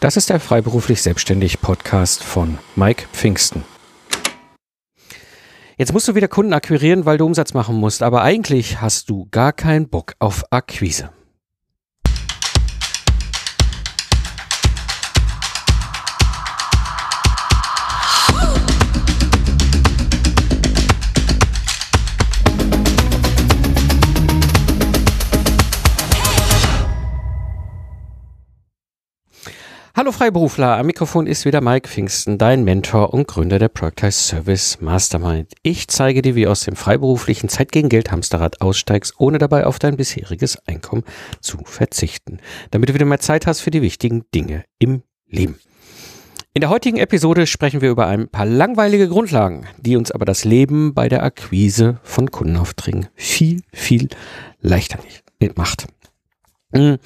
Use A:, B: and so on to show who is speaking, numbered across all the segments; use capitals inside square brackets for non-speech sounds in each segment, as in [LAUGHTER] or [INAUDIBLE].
A: Das ist der Freiberuflich Selbstständig Podcast von Mike Pfingsten. Jetzt musst du wieder Kunden akquirieren, weil du Umsatz machen musst, aber eigentlich hast du gar keinen Bock auf Akquise. Hallo Freiberufler, am Mikrofon ist wieder Mike Pfingsten, dein Mentor und Gründer der Productize Service Mastermind. Ich zeige dir, wie du aus dem freiberuflichen Zeit gegen Geld Hamsterrad aussteigst, ohne dabei auf dein bisheriges Einkommen zu verzichten, damit du wieder mehr Zeit hast für die wichtigen Dinge im Leben. In der heutigen Episode sprechen wir über ein paar langweilige Grundlagen, die uns aber das Leben bei der Akquise von Kundenaufträgen viel, viel leichter macht. Hm.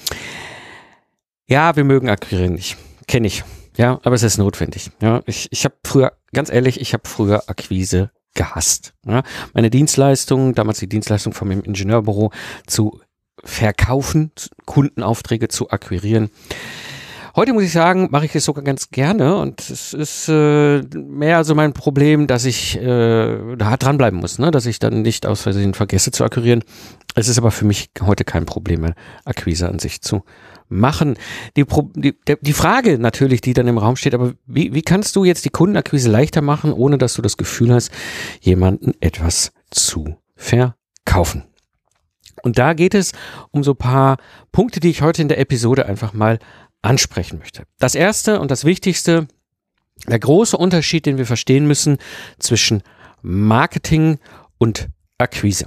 A: Ja, wir mögen Akquirieren nicht. Kenne ich. Ja, aber es ist notwendig. Ja, ich, ich habe früher, ganz ehrlich, ich habe früher Akquise gehasst. Ja, meine Dienstleistung, damals die Dienstleistung von meinem Ingenieurbüro zu verkaufen, Kundenaufträge zu akquirieren. Heute muss ich sagen, mache ich es sogar ganz gerne und es ist äh, mehr so mein Problem, dass ich äh, da dranbleiben muss, ne? dass ich dann nicht aus Versehen vergesse zu akquirieren. Es ist aber für mich heute kein Problem mehr, Akquise an sich zu machen. Die, die, die Frage natürlich, die dann im Raum steht, aber wie, wie kannst du jetzt die Kundenakquise leichter machen, ohne dass du das Gefühl hast, jemanden etwas zu verkaufen? Und da geht es um so paar Punkte, die ich heute in der Episode einfach mal ansprechen möchte. Das erste und das wichtigste, der große Unterschied, den wir verstehen müssen zwischen Marketing und Akquise.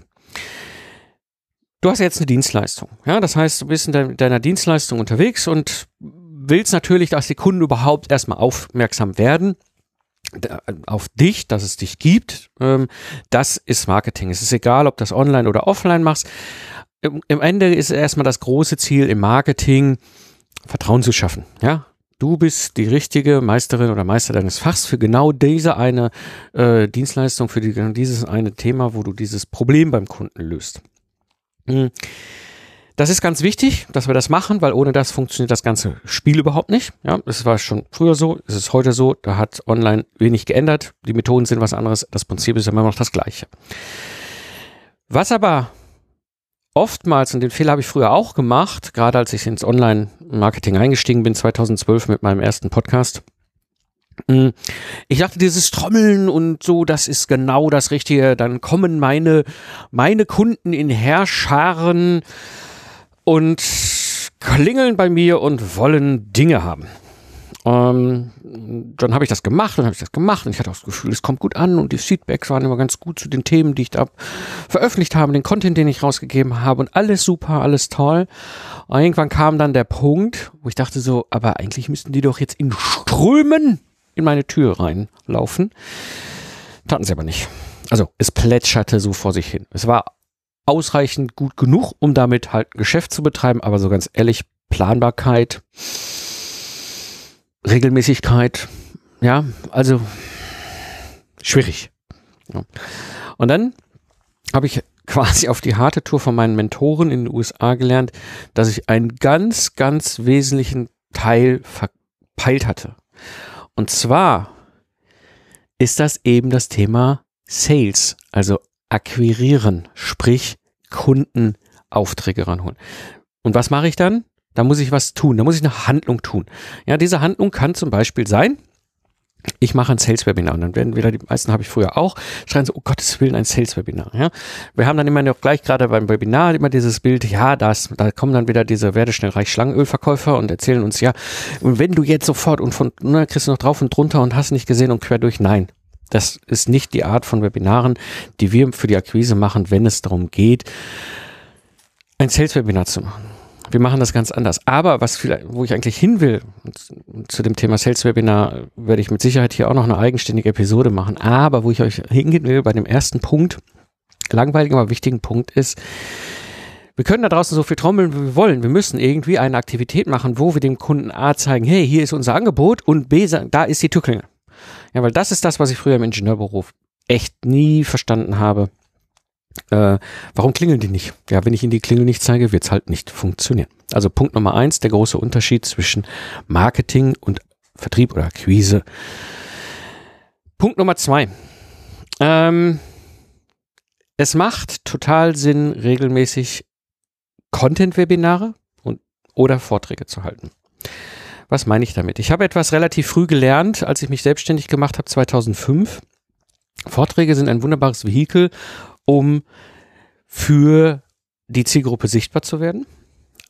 A: Du hast jetzt eine Dienstleistung. Ja, das heißt, du bist in deiner Dienstleistung unterwegs und willst natürlich, dass die Kunden überhaupt erstmal aufmerksam werden auf dich, dass es dich gibt. Ähm, das ist Marketing. Es ist egal, ob das online oder offline machst. Im Ende ist erstmal das große Ziel im Marketing, Vertrauen zu schaffen. Ja, du bist die richtige Meisterin oder Meister deines Fachs für genau diese eine äh, Dienstleistung, für die, dieses eine Thema, wo du dieses Problem beim Kunden löst. Hm. Das ist ganz wichtig, dass wir das machen, weil ohne das funktioniert das ganze Spiel überhaupt nicht. Ja, es war schon früher so, es ist heute so, da hat online wenig geändert. Die Methoden sind was anderes, das Prinzip ist immer noch das gleiche. Was aber oftmals, und den Fehler habe ich früher auch gemacht, gerade als ich ins Online-Marketing eingestiegen bin, 2012 mit meinem ersten Podcast. Ich dachte, dieses Trommeln und so, das ist genau das Richtige. Dann kommen meine, meine Kunden in Herrscharen und klingeln bei mir und wollen Dinge haben. Ähm, dann habe ich das gemacht und habe ich das gemacht und ich hatte auch das Gefühl, es kommt gut an und die Feedbacks waren immer ganz gut zu den Themen, die ich da veröffentlicht habe, den Content, den ich rausgegeben habe und alles super, alles toll. Und irgendwann kam dann der Punkt, wo ich dachte so, aber eigentlich müssten die doch jetzt in Strömen in meine Tür reinlaufen. Taten sie aber nicht. Also es plätscherte so vor sich hin. Es war ausreichend gut genug, um damit halt ein Geschäft zu betreiben, aber so ganz ehrlich, Planbarkeit, Regelmäßigkeit, ja, also schwierig. Ja. Und dann habe ich [LAUGHS] quasi auf die harte Tour von meinen Mentoren in den USA gelernt, dass ich einen ganz, ganz wesentlichen Teil verpeilt hatte. Und zwar ist das eben das Thema Sales, also akquirieren, sprich Kundenaufträge ranholen. Und was mache ich dann? Da muss ich was tun, da muss ich eine Handlung tun. Ja, diese Handlung kann zum Beispiel sein, ich mache ein Sales-Webinar und dann werden wieder, die meisten habe ich früher auch, schreien so, oh Gottes Willen, ein Sales-Webinar. Ja? Wir haben dann immer noch gleich gerade beim Webinar immer dieses Bild, ja, das, da kommen dann wieder diese werde schnell reich Schlangenölverkäufer und erzählen uns, ja, wenn du jetzt sofort und von, ne, kriegst du noch drauf und drunter und hast nicht gesehen und quer durch, nein. Das ist nicht die Art von Webinaren, die wir für die Akquise machen, wenn es darum geht, ein Sales-Webinar zu machen wir machen das ganz anders. Aber was vielleicht, wo ich eigentlich hin will, zu dem Thema Sales Webinar werde ich mit Sicherheit hier auch noch eine eigenständige Episode machen. Aber wo ich euch hingehen will bei dem ersten Punkt, langweiligen, aber wichtigen Punkt ist, wir können da draußen so viel trommeln, wie wir wollen. Wir müssen irgendwie eine Aktivität machen, wo wir dem Kunden A zeigen, hey, hier ist unser Angebot und B, da ist die Türklinge. Ja, weil das ist das, was ich früher im Ingenieurbüro echt nie verstanden habe Äh, warum klingeln die nicht? Ja, wenn ich Ihnen die Klingel nicht zeige, wird es halt nicht funktionieren. Also Punkt Nummer eins, der große Unterschied zwischen Marketing und Vertrieb oder Akquise. Punkt Nummer zwei. Ähm, es macht total Sinn, regelmäßig Content-Webinare und, oder Vorträge zu halten. Was meine ich damit? Ich habe etwas relativ früh gelernt, als ich mich selbstständig gemacht habe, 2005. Vorträge sind ein wunderbares Vehikel, um für die Zielgruppe sichtbar zu werden.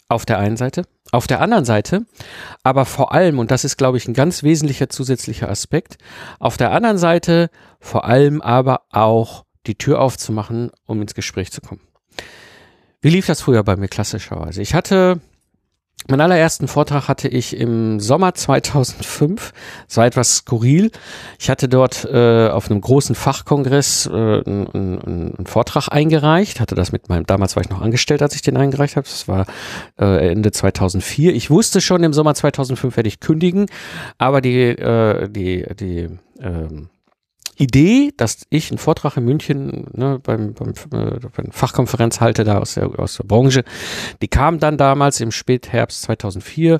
A: Auf der einen Seite. Auf der anderen Seite, aber vor allem, und das ist, glaube ich, ein ganz wesentlicher zusätzlicher Aspekt, auf der anderen Seite vor allem aber auch die Tür aufzumachen, um ins Gespräch zu kommen. Wie lief das früher bei mir klassischerweise? Ich hatte Meinen allerersten Vortrag hatte ich im Sommer 2005. Es war etwas skurril. Ich hatte dort äh, auf einem großen Fachkongress äh, einen, einen, Vortrag eingereicht. Hatte das mit meinem, damals war ich noch angestellt, als ich den eingereicht habe. Das war äh, Ende 2004. Ich wusste schon, im Sommer 2005 werde ich kündigen. Aber die, äh, die, die, ähm, Idee, dass ich einen Vortrag in München ne, beim, beim, äh, beim Fachkonferenz halte, da aus der, aus der Branche, die kam dann damals im Spätherbst 2004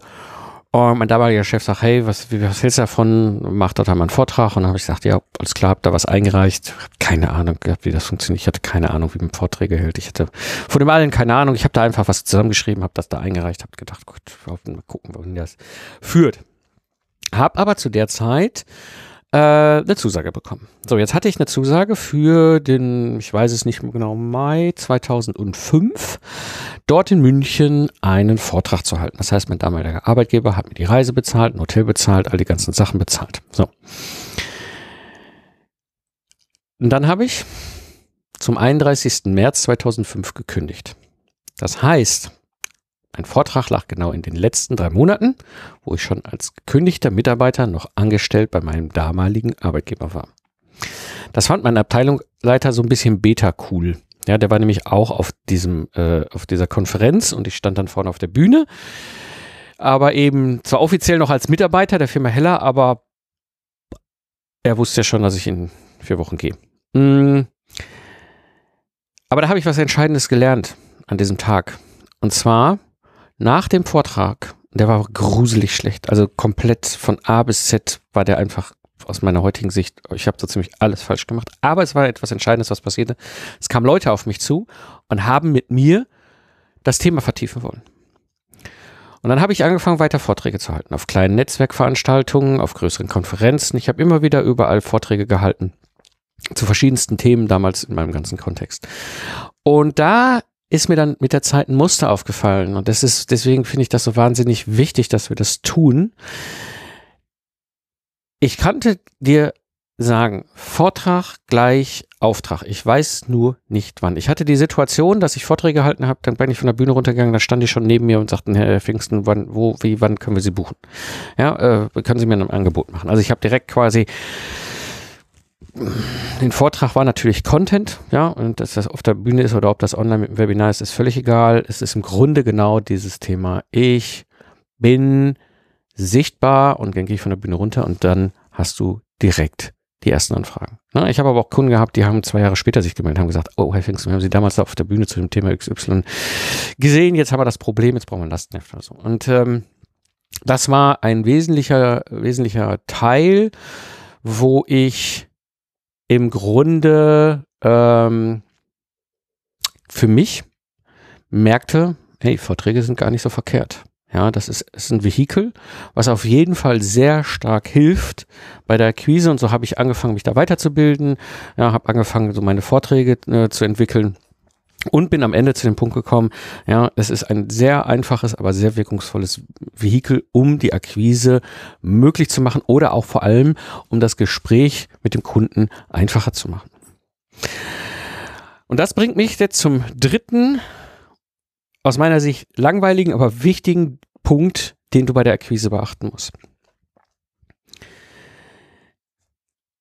A: und mein damaliger Chef sagt, hey, was, was hältst du davon? Mach dort einmal einen Vortrag. Und dann habe ich gesagt, ja, alles klar, hab da was eingereicht. Hab keine Ahnung gehabt, wie das funktioniert. Ich hatte keine Ahnung, wie man Vorträge hält. Ich hatte von dem allen keine Ahnung. Ich habe da einfach was zusammengeschrieben, habe das da eingereicht, habe gedacht, gut, mal gucken, wohin das führt. Hab aber zu der Zeit äh, eine Zusage bekommen. So, jetzt hatte ich eine Zusage für den, ich weiß es nicht genau, Mai 2005, dort in München einen Vortrag zu halten. Das heißt, mein damaliger Arbeitgeber hat mir die Reise bezahlt, ein Hotel bezahlt, all die ganzen Sachen bezahlt. So. Und dann habe ich zum 31. März 2005 gekündigt. Das heißt, ein Vortrag lag genau in den letzten drei Monaten, wo ich schon als gekündigter Mitarbeiter noch angestellt bei meinem damaligen Arbeitgeber war. Das fand mein Abteilungsleiter so ein bisschen beta cool. Ja, der war nämlich auch auf diesem, äh, auf dieser Konferenz und ich stand dann vorne auf der Bühne. Aber eben zwar offiziell noch als Mitarbeiter der Firma Heller, aber er wusste ja schon, dass ich in vier Wochen gehe. Mm. Aber da habe ich was Entscheidendes gelernt an diesem Tag. Und zwar, nach dem Vortrag, der war gruselig schlecht, also komplett von A bis Z war der einfach aus meiner heutigen Sicht, ich habe so ziemlich alles falsch gemacht, aber es war etwas Entscheidendes, was passierte. Es kamen Leute auf mich zu und haben mit mir das Thema vertiefen wollen. Und dann habe ich angefangen, weiter Vorträge zu halten, auf kleinen Netzwerkveranstaltungen, auf größeren Konferenzen. Ich habe immer wieder überall Vorträge gehalten zu verschiedensten Themen damals in meinem ganzen Kontext. Und da ist mir dann mit der Zeit ein Muster aufgefallen. Und das ist, deswegen finde ich das so wahnsinnig wichtig, dass wir das tun. Ich kannte dir sagen, Vortrag gleich Auftrag. Ich weiß nur nicht wann. Ich hatte die Situation, dass ich Vorträge gehalten habe, dann bin ich von der Bühne runtergegangen, da stand ich schon neben mir und sagten, Herr Pfingsten, wann, wo, wie, wann können wir Sie buchen? Ja, äh, können Sie mir ein Angebot machen? Also ich habe direkt quasi den Vortrag war natürlich Content, ja, und dass das auf der Bühne ist oder ob das online mit dem Webinar ist, ist völlig egal. Es ist im Grunde genau dieses Thema. Ich bin sichtbar und dann gehe ich von der Bühne runter und dann hast du direkt die ersten Anfragen. Ne? Ich habe aber auch Kunden gehabt, die haben zwei Jahre später sich gemeldet, haben gesagt, oh, Herr Pfingsten, wir haben Sie damals auf der Bühne zu dem Thema XY gesehen, jetzt haben wir das Problem, jetzt brauchen wir Lastenheft oder so. Und ähm, das war ein wesentlicher, wesentlicher Teil, wo ich im Grunde ähm, für mich merkte, hey, Vorträge sind gar nicht so verkehrt. Ja, das ist, ist ein Vehikel, was auf jeden Fall sehr stark hilft bei der Akquise und so habe ich angefangen, mich da weiterzubilden. Ja, habe angefangen, so meine Vorträge äh, zu entwickeln und bin am Ende zu dem Punkt gekommen, ja, es ist ein sehr einfaches, aber sehr wirkungsvolles Vehikel, um die Akquise möglich zu machen oder auch vor allem, um das Gespräch mit dem Kunden einfacher zu machen. Und das bringt mich jetzt zum dritten, aus meiner Sicht langweiligen, aber wichtigen Punkt, den du bei der Akquise beachten musst.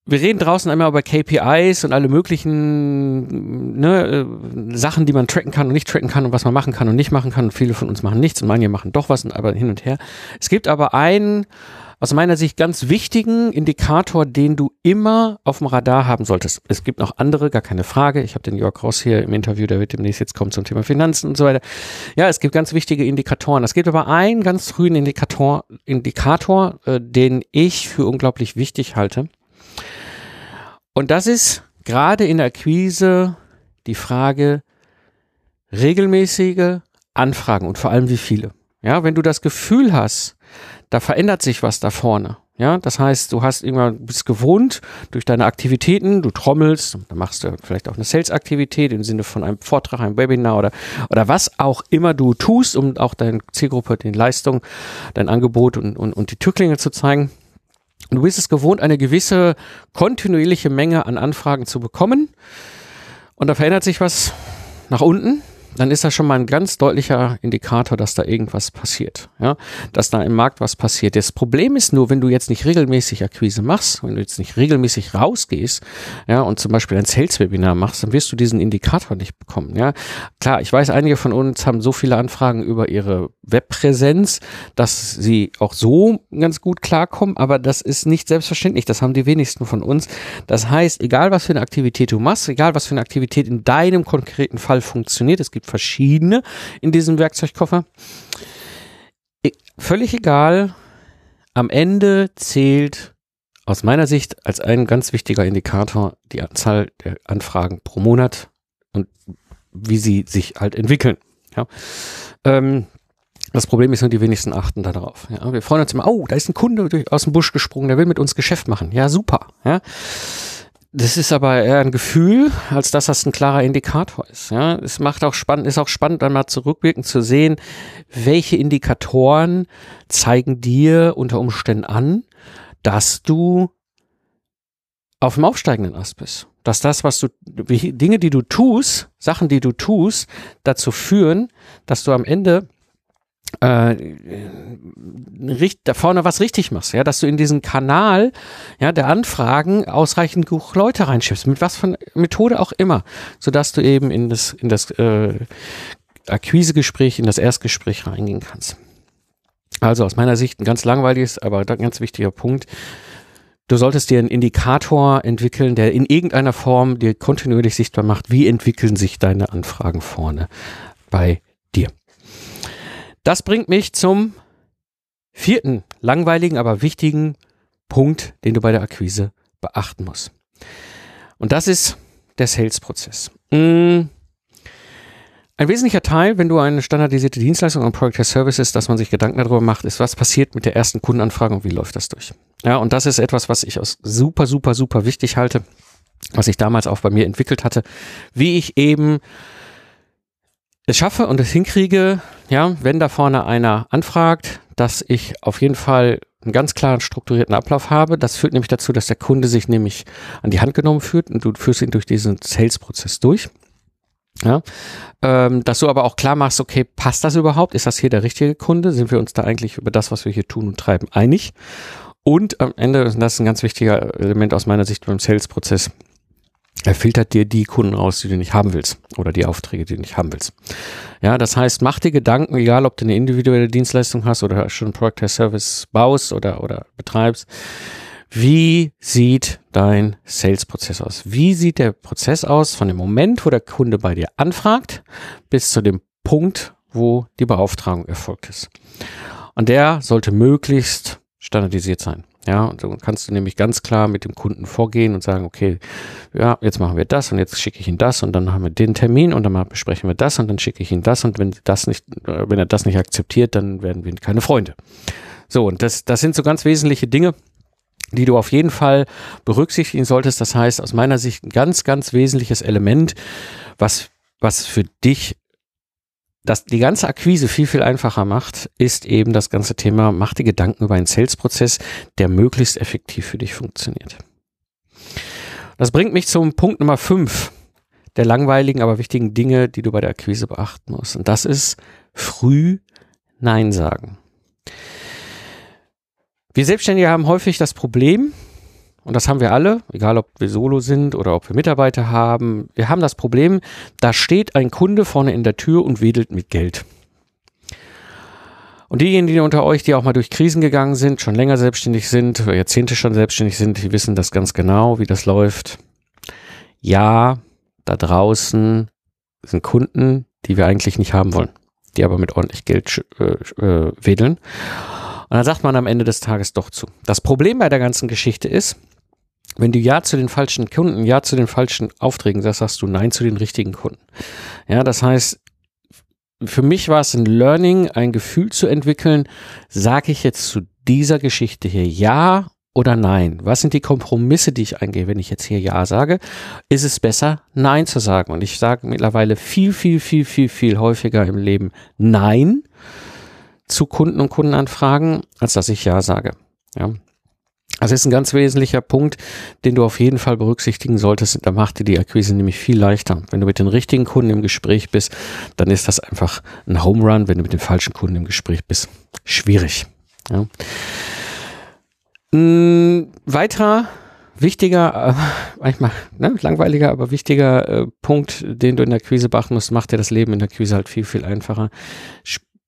A: Wir reden draußen einmal über KPIs und alle möglichen ne, äh, Sachen, die man tracken kann und nicht tracken kann und was man machen kann und nicht machen kann. Und viele von uns machen nichts und manche machen doch was, aber hin und her. Es gibt aber ein, aus meiner Sicht ganz wichtigen Indikator, den du immer auf dem Radar haben solltest. Es gibt noch andere, gar keine Frage. Ich habe den Jörg Ross hier im Interview, der wird demnächst jetzt kommen zum Thema Finanzen und so weiter. Ja, es gibt ganz wichtige Indikatoren. Es gibt aber einen ganz frühen Indikator, Indikator, äh, den ich für unglaublich wichtig halte. Und das ist gerade in der Akquise die Frage regelmäßige Anfragen und vor allem wie viele. Ja, wenn du das Gefühl hast, da verändert sich was da vorne. Ja, das heißt, du hast irgendwann bist gewohnt durch deine Aktivitäten, du trommelst, dann machst du vielleicht auch eine Sales-Aktivität im Sinne von einem Vortrag, einem Webinar oder, oder was auch immer du tust, um auch deine Zielgruppe, den Leistung, dein Angebot und, und, und die Türklinge zu zeigen. Du bist es gewohnt, eine gewisse kontinuierliche Menge an Anfragen zu bekommen. Und da verändert sich was nach unten dann ist das schon mal ein ganz deutlicher Indikator, dass da irgendwas passiert, ja, dass da im Markt was passiert. Das Problem ist nur, wenn du jetzt nicht regelmäßig Akquise machst, wenn du jetzt nicht regelmäßig rausgehst, ja, und zum Beispiel ein Sales-Webinar machst, dann wirst du diesen Indikator nicht bekommen, ja. Klar, ich weiß, einige von uns haben so viele Anfragen über ihre Webpräsenz, dass sie auch so ganz gut klarkommen, aber das ist nicht selbstverständlich. Das haben die wenigsten von uns. Das heißt, egal was für eine Aktivität du machst, egal was für eine Aktivität in deinem konkreten Fall funktioniert, es gibt gibt verschiedene in diesem Werkzeugkoffer. Völlig egal. Am Ende zählt aus meiner Sicht als ein ganz wichtiger Indikator die Anzahl der Anfragen pro Monat und wie sie sich halt entwickeln. Ja. Ähm, das Problem ist nur, die wenigsten achten darauf. Ja, wir freuen uns immer, oh, da ist ein Kunde aus dem Busch gesprungen, der will mit uns Geschäft machen. Ja, super. Ja. Das ist aber eher ein Gefühl, als dass das ein klarer Indikator ist. Ja, es macht auch spannend, ist auch spannend, dann mal zurückwirkend zu sehen, welche Indikatoren zeigen dir unter Umständen an, dass du auf dem aufsteigenden Ast bist. Dass das, was du, Dinge, die du tust, Sachen, die du tust, dazu führen, dass du am Ende äh, da vorne was richtig machst, ja, dass du in diesen Kanal ja, der Anfragen ausreichend Leute reinschiebst, mit was von Methode auch immer, sodass du eben in das, in das äh, Akquisegespräch, in das Erstgespräch reingehen kannst. Also aus meiner Sicht ein ganz langweiliges, aber ganz wichtiger Punkt. Du solltest dir einen Indikator entwickeln, der in irgendeiner Form dir kontinuierlich sichtbar macht, wie entwickeln sich deine Anfragen vorne bei. Das bringt mich zum vierten langweiligen, aber wichtigen Punkt, den du bei der Akquise beachten musst. Und das ist der Sales-Prozess. Mm. Ein wesentlicher Teil, wenn du eine standardisierte Dienstleistung und Product Services, dass man sich Gedanken darüber macht, ist, was passiert mit der ersten Kundenanfrage und wie läuft das durch. Ja, und das ist etwas, was ich aus super, super, super wichtig halte, was ich damals auch bei mir entwickelt hatte, wie ich eben es schaffe und es hinkriege, ja, wenn da vorne einer anfragt, dass ich auf jeden Fall einen ganz klaren strukturierten Ablauf habe. Das führt nämlich dazu, dass der Kunde sich nämlich an die Hand genommen fühlt und du führst ihn durch diesen Sales-Prozess durch. Ja, ähm, dass du aber auch klar machst, okay, passt das überhaupt? Ist das hier der richtige Kunde? Sind wir uns da eigentlich über das, was wir hier tun und treiben, einig? Und am Ende, das ist ein ganz wichtiger Element aus meiner Sicht beim Sales-Prozess, er filtert dir die Kunden raus, die du nicht haben willst oder die Aufträge, die du nicht haben willst. Ja, das heißt, mach dir Gedanken, egal ob du eine individuelle Dienstleistung hast oder schon Product as Service baust oder, oder betreibst. Wie sieht dein Sales-Prozess aus? Wie sieht der Prozess aus von dem Moment, wo der Kunde bei dir anfragt, bis zu dem Punkt, wo die Beauftragung erfolgt ist? Und der sollte möglichst standardisiert sein. Ja, und so kannst du nämlich ganz klar mit dem Kunden vorgehen und sagen, okay, ja, jetzt machen wir das und jetzt schicke ich ihn das und dann haben wir den Termin und dann besprechen wir das und dann schicke ich ihn das und wenn das nicht, äh, wenn er das nicht akzeptiert, dann werden wir keine Freunde. So, und das, das sind so ganz wesentliche Dinge, die du auf jeden Fall berücksichtigen solltest. Das heißt, aus meiner Sicht ein ganz, ganz wesentliches Element, was, was für dich das die ganze Akquise viel, viel einfacher macht, ist eben das ganze Thema, mach dir Gedanken über einen Sales-Prozess, der möglichst effektiv für dich funktioniert. Das bringt mich zum Punkt Nummer 5 der langweiligen, aber wichtigen Dinge, die du bei der Akquise beachten musst. Und das ist früh Nein sagen. Wir Selbstständige haben häufig das Problem, und das haben wir alle, egal ob wir Solo sind oder ob wir Mitarbeiter haben. Wir haben das Problem, da steht ein Kunde vorne in der Tür und wedelt mit Geld. Und diejenigen unter euch, die auch mal durch Krisen gegangen sind, schon länger selbstständig sind, Jahrzehnte schon selbstständig sind, die wissen das ganz genau, wie das läuft. Ja, da draußen sind Kunden, die wir eigentlich nicht haben wollen, die aber mit ordentlich Geld äh, äh, wedeln. Und dann sagt man am Ende des Tages doch zu. Das Problem bei der ganzen Geschichte ist, wenn du Ja zu den falschen Kunden, Ja zu den falschen Aufträgen sagst, sagst du Nein zu den richtigen Kunden. Ja, das heißt, für mich war es ein Learning, ein Gefühl zu entwickeln, sage ich jetzt zu dieser Geschichte hier Ja oder Nein? Was sind die Kompromisse, die ich eingehe, wenn ich jetzt hier Ja sage? Ist es besser, Nein zu sagen? Und ich sage mittlerweile viel, viel, viel, viel, viel häufiger im Leben Nein zu Kunden und Kundenanfragen, als dass ich Ja sage. Ja. Also ist ein ganz wesentlicher Punkt, den du auf jeden Fall berücksichtigen solltest. Da macht dir die Akquise nämlich viel leichter. Wenn du mit den richtigen Kunden im Gespräch bist, dann ist das einfach ein Home Run. Wenn du mit den falschen Kunden im Gespräch bist, schwierig. Ja. Ein weiterer wichtiger, äh, manchmal ne, langweiliger, aber wichtiger äh, Punkt, den du in der Akquise beachten musst, macht dir das Leben in der Akquise halt viel, viel einfacher.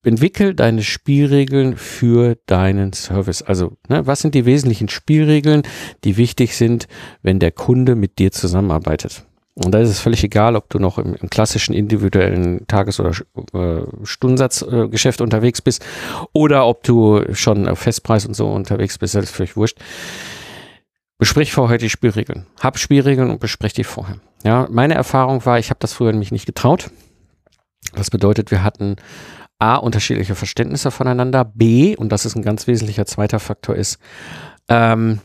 A: Entwickel deine Spielregeln für deinen Service. Also, ne, was sind die wesentlichen Spielregeln, die wichtig sind, wenn der Kunde mit dir zusammenarbeitet? Und da ist es völlig egal, ob du noch im, im klassischen individuellen Tages- oder äh, Stundensatzgeschäft äh, unterwegs bist oder ob du schon auf Festpreis und so unterwegs bist, das ist völlig wurscht. Besprich vorher die Spielregeln. Hab Spielregeln und besprich die vorher. Ja, meine Erfahrung war, ich habe das früher nämlich nicht getraut. Das bedeutet, wir hatten A, unterschiedliche Verständnisse voneinander, B, und das ist ein ganz wesentlicher zweiter Faktor, ist, ähm,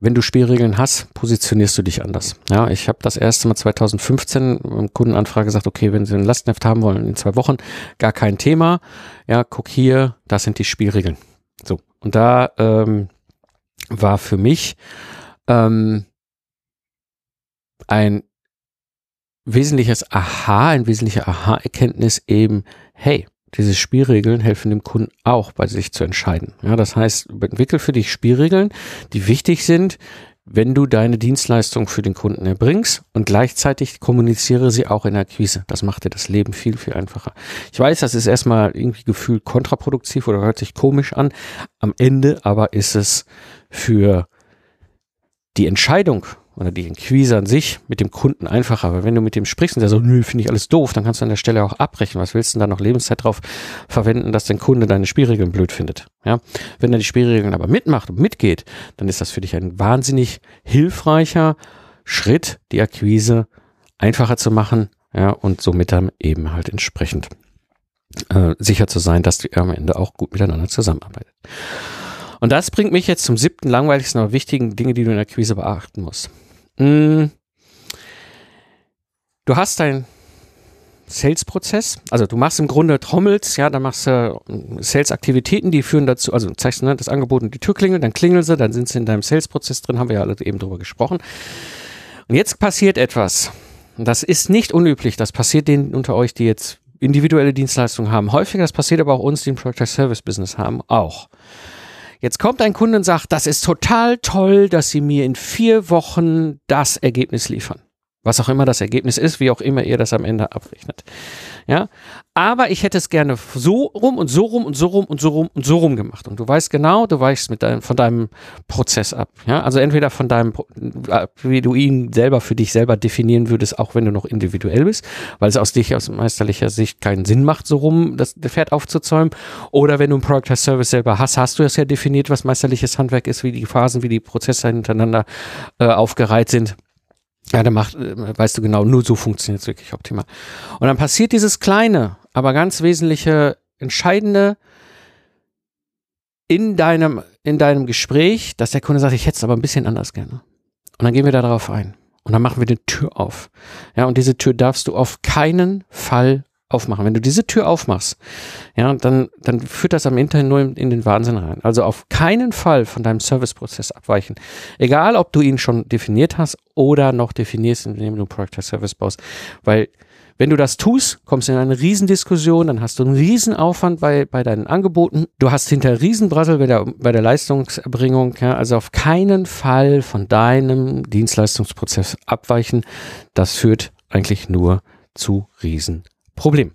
A: wenn du Spielregeln hast, positionierst du dich anders. Ja, ich habe das erste Mal 2015 im Kundenanfrage gesagt, okay, wenn Sie ein Lastenheft haben wollen in zwei Wochen, gar kein Thema. Ja, guck hier, das sind die Spielregeln. So, und da ähm, war für mich ähm, ein wesentliches Aha, ein wesentlicher Aha-Erkenntnis eben, hey, diese Spielregeln helfen dem Kunden auch bei sich zu entscheiden. Ja, das heißt, entwickel für dich Spielregeln, die wichtig sind, wenn du deine Dienstleistung für den Kunden erbringst und gleichzeitig kommuniziere sie auch in der Akquise. Das macht dir das Leben viel, viel einfacher. Ich weiß, das ist erstmal irgendwie gefühlt kontraproduktiv oder hört sich komisch an. Am Ende aber ist es für die Entscheidung oder die Quise an sich mit dem Kunden einfacher. Aber wenn du mit dem sprichst und der so, nö, finde ich alles doof, dann kannst du an der Stelle auch abbrechen. Was willst du denn da noch Lebenszeit drauf verwenden, dass dein Kunde deine Spielregeln blöd findet? Ja, wenn er die Spielregeln aber mitmacht und mitgeht, dann ist das für dich ein wahnsinnig hilfreicher Schritt, die Akquise einfacher zu machen, ja, und somit dann eben halt entsprechend äh, sicher zu sein, dass du am Ende auch gut miteinander zusammenarbeitet. Und das bringt mich jetzt zum siebten langweiligsten, aber wichtigen Dinge, die du in der Akquise beachten musst. Mm. Du hast deinen Sales-Prozess, also du machst im Grunde Trommels, ja, dann machst du äh, Sales-Aktivitäten, die führen dazu, also zeigst ne, das Angebot und die Tür klingelt, dann klingeln sie, dann sind sie in deinem Sales-Prozess drin, haben wir ja alle eben drüber gesprochen. Und jetzt passiert etwas. Das ist nicht unüblich, das passiert denen unter euch, die jetzt individuelle Dienstleistungen haben. Häufiger, das passiert aber auch uns, die ein Product Service Business haben, auch. Jetzt kommt ein Kunde und sagt, das ist total toll, dass Sie mir in vier Wochen das Ergebnis liefern. Was auch immer das Ergebnis ist, wie auch immer ihr das am Ende abrechnet. Ja, aber ich hätte es gerne so rum und so rum und so rum und so rum und so rum gemacht. Und du weißt genau, du weichst mit deinem, von deinem Prozess ab. Ja, also entweder von deinem, äh, wie du ihn selber für dich selber definieren würdest, auch wenn du noch individuell bist, weil es aus dich aus meisterlicher Sicht keinen Sinn macht, so rum das Pferd aufzuzäumen. Oder wenn du ein Product as Service selber hast, hast du das ja definiert, was meisterliches Handwerk ist, wie die Phasen, wie die Prozesse hintereinander äh, aufgereiht sind ja, dann macht, äh, weißt du genau, nur so funktioniert es wirklich optimal. Und dann passiert dieses kleine, aber ganz wesentliche, entscheidende in deinem, in deinem Gespräch, dass der Kunde sagt, ich hätte es aber ein bisschen anders gerne. Und dann gehen wir da drauf ein. Und dann machen wir die Tür auf. Ja, und diese Tür darfst du auf keinen Fall aufmachen. Wenn du diese Tür aufmachst, ja, dann, dann führt das am Internet nur in, den Wahnsinn rein. Also auf keinen Fall von deinem Serviceprozess abweichen. Egal, ob du ihn schon definiert hast oder noch definierst, indem du Product as Service baust. Weil wenn du das tust, kommst du in eine Riesendiskussion, dann hast du einen Riesenaufwand bei, bei deinen Angeboten. Du hast hinter Riesenbrassel bei der, bei der Leistungserbringung. Ja, also auf keinen Fall von deinem Dienstleistungsprozess abweichen. Das führt eigentlich nur zu Riesen Problem.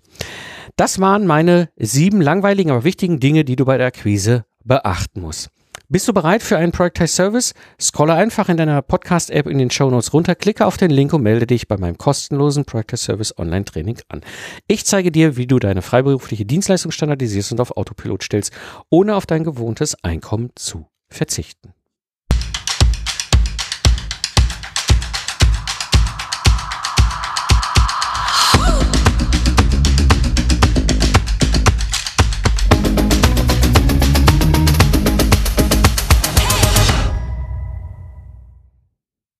A: Das waren meine sieben langweiligen, aber wichtigen Dinge, die du bei der Akquise beachten musst. Bist du bereit für einen Productize Service? Scrolle einfach in deiner Podcast-App in den Show Notes runter, klicke auf den Link und melde dich bei meinem kostenlosen Productize Service Online-Training an. Ich zeige dir, wie du deine freiberufliche Dienstleistung standardisierst und auf Autopilot stellst, ohne auf dein gewohntes Einkommen zu verzichten.